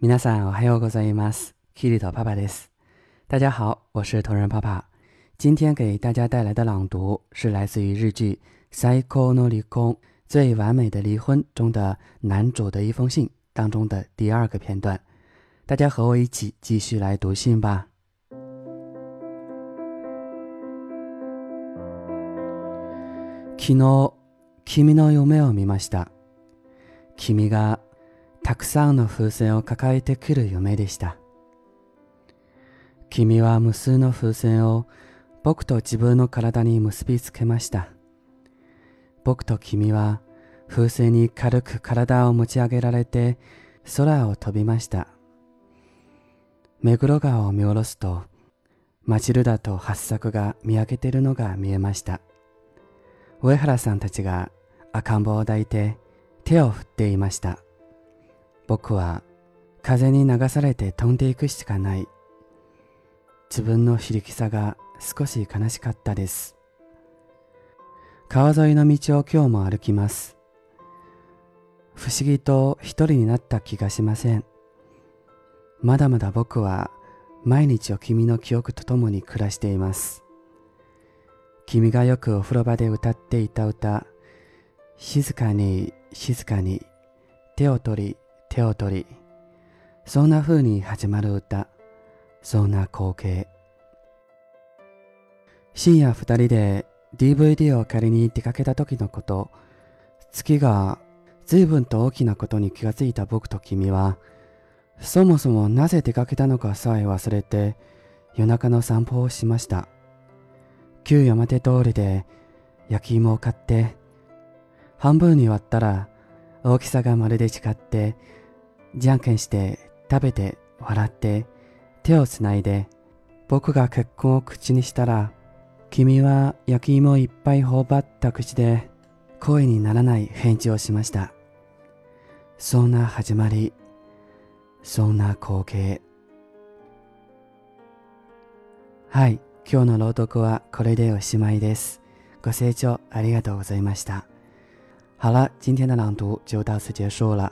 皆さんおはようございます。キリトパパです。大家好，我是同人爸爸。今天给大家带来的朗读是来自于日剧《Psycho no 离婚最完美的离婚》中的男主的一封信当中的第二个片段。大家和我一起继续来读信吧。昨日、君の夢を見ました。君が たくさんの風船を抱えてくる夢でした。君は無数の風船を僕と自分の体に結びつけました。僕と君は風船に軽く体を持ち上げられて空を飛びました。目黒川を見下ろすとマチルダと八作が見上げてるのが見えました。上原さんたちが赤ん坊を抱いて手を振っていました。僕は風に流されて飛んでいくしかない。自分の非力さが少し悲しかったです。川沿いの道を今日も歩きます。不思議と一人になった気がしません。まだまだ僕は毎日を君の記憶とともに暮らしています。君がよくお風呂場で歌っていた歌、静かに静かに手を取り手を取り、そんな風に始まる歌、そんな光景。深夜二人で DVD を借りに出かけた時のこと、月が随分と大きなことに気がついた僕と君は、そもそもなぜ出かけたのかさえ忘れて夜中の散歩をしました。旧山手通りで焼き芋を買って、半分に割ったら大きさがまるで違って、じゃんけんして食べて笑って手をつないで僕が結婚を口にしたら君は焼き芋をいっぱい頬張った口で声にならない返事をしました。そんな始まり、そんな光景。はい、今日の朗読はこれでおしまいです。ご清聴ありがとうございました。好了，今天的朗读就到此结束了。